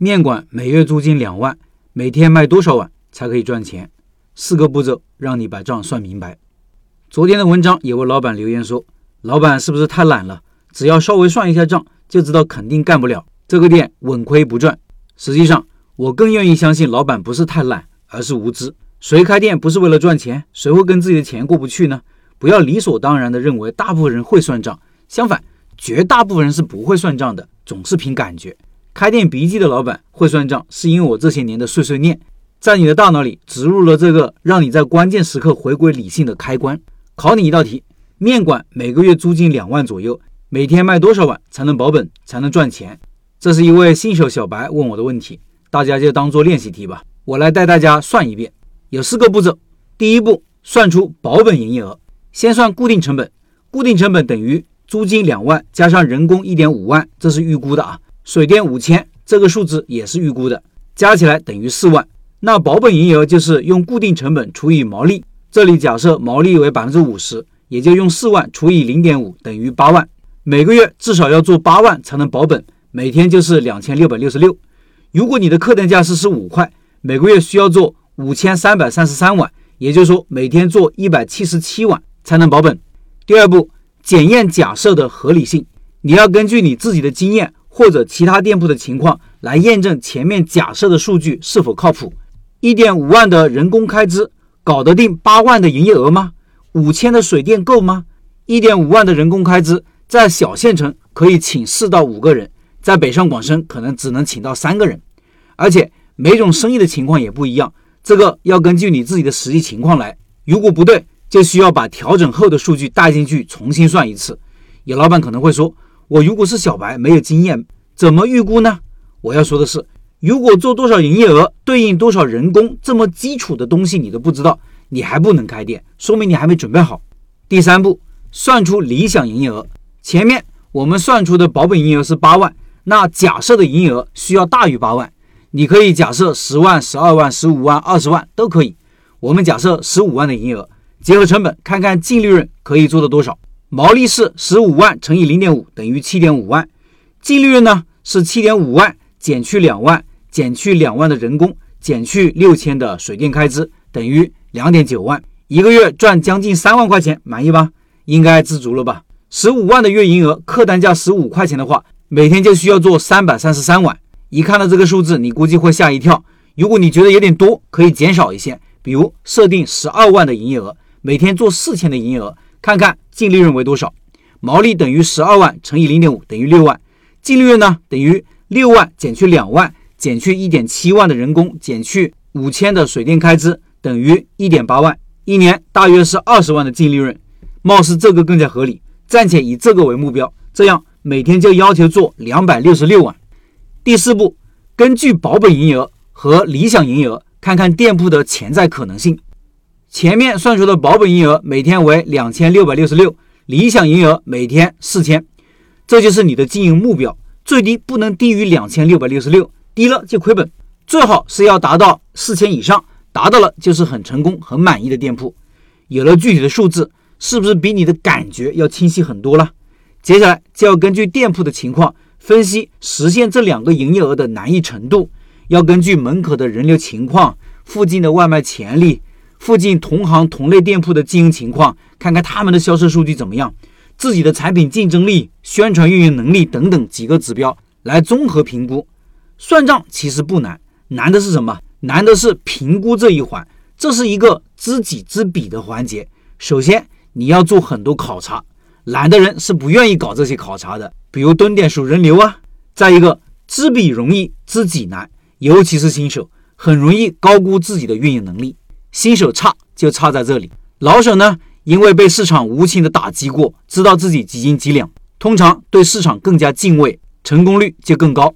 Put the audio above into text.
面馆每月租金两万，每天卖多少碗才可以赚钱？四个步骤让你把账算明白。昨天的文章有位老板留言说：“老板是不是太懒了？只要稍微算一下账，就知道肯定干不了这个店，稳亏不赚。”实际上，我更愿意相信老板不是太懒，而是无知。谁开店不是为了赚钱？谁会跟自己的钱过不去呢？不要理所当然的认为大部分人会算账，相反，绝大部分人是不会算账的，总是凭感觉。开店笔记的老板会算账，是因为我这些年的碎碎念，在你的大脑里植入了这个让你在关键时刻回归理性的开关。考你一道题：面馆每个月租金两万左右，每天卖多少碗才能保本，才能赚钱？这是一位新手小白问我的问题，大家就当做练习题吧。我来带大家算一遍，有四个步骤。第一步，算出保本营业额。先算固定成本，固定成本等于租金两万加上人工一点五万，这是预估的啊。水电五千，这个数字也是预估的，加起来等于四万。那保本营业额就是用固定成本除以毛利，这里假设毛利为百分之五十，也就用四万除以零点五等于八万。每个月至少要做八万才能保本，每天就是两千六百六十六。如果你的客单价是十五块，每个月需要做五千三百三十三碗，也就是说每天做一百七十七碗才能保本。第二步，检验假设的合理性，你要根据你自己的经验。或者其他店铺的情况来验证前面假设的数据是否靠谱。一点五万的人工开支搞得定八万的营业额吗？五千的水电够吗？一点五万的人工开支在小县城可以请四到五个人，在北上广深可能只能请到三个人。而且每种生意的情况也不一样，这个要根据你自己的实际情况来。如果不对，就需要把调整后的数据带进去重新算一次。有老板可能会说。我如果是小白，没有经验，怎么预估呢？我要说的是，如果做多少营业额对应多少人工，这么基础的东西你都不知道，你还不能开店，说明你还没准备好。第三步，算出理想营业额。前面我们算出的保本营业额是八万，那假设的营业额需要大于八万。你可以假设十万、十二万、十五万、二十万都可以。我们假设十五万的营业额，结合成本，看看净利润可以做到多少。毛利是十五万乘以零点五等于七点五万，净利润呢是七点五万减去两万减去两万的人工减去六千的水电开支等于两点九万，一个月赚将近三万块钱，满意吧？应该知足了吧？十五万的月营业额，客单价十五块钱的话，每天就需要做三百三十三碗。一看到这个数字，你估计会吓一跳。如果你觉得有点多，可以减少一些，比如设定十二万的营业额，每天做四千的营业额。看看净利润为多少，毛利等于十二万乘以零点五等于六万，净利润呢等于六万减去两万减去一点七万的人工减去五千的水电开支等于一点八万，一年大约是二十万的净利润，貌似这个更加合理，暂且以这个为目标，这样每天就要求做两百六十六万。第四步，根据保本营业额和理想营业额，看看店铺的潜在可能性。前面算出的保本营业额每天为两千六百六十六，理想营业额每天四千，这就是你的经营目标，最低不能低于两千六百六十六，低了就亏本，最好是要达到四千以上，达到了就是很成功、很满意的店铺。有了具体的数字，是不是比你的感觉要清晰很多了？接下来就要根据店铺的情况分析实现这两个营业额的难易程度，要根据门口的人流情况、附近的外卖潜力。附近同行同类店铺的经营情况，看看他们的销售数据怎么样，自己的产品竞争力、宣传运营能力等等几个指标来综合评估。算账其实不难，难的是什么？难的是评估这一环，这是一个知己知彼的环节。首先你要做很多考察，懒的人是不愿意搞这些考察的，比如蹲点数人流啊。再一个，知彼容易知己难，尤其是新手，很容易高估自己的运营能力。新手差就差在这里，老手呢，因为被市场无情的打击过，知道自己几斤几两，通常对市场更加敬畏，成功率就更高。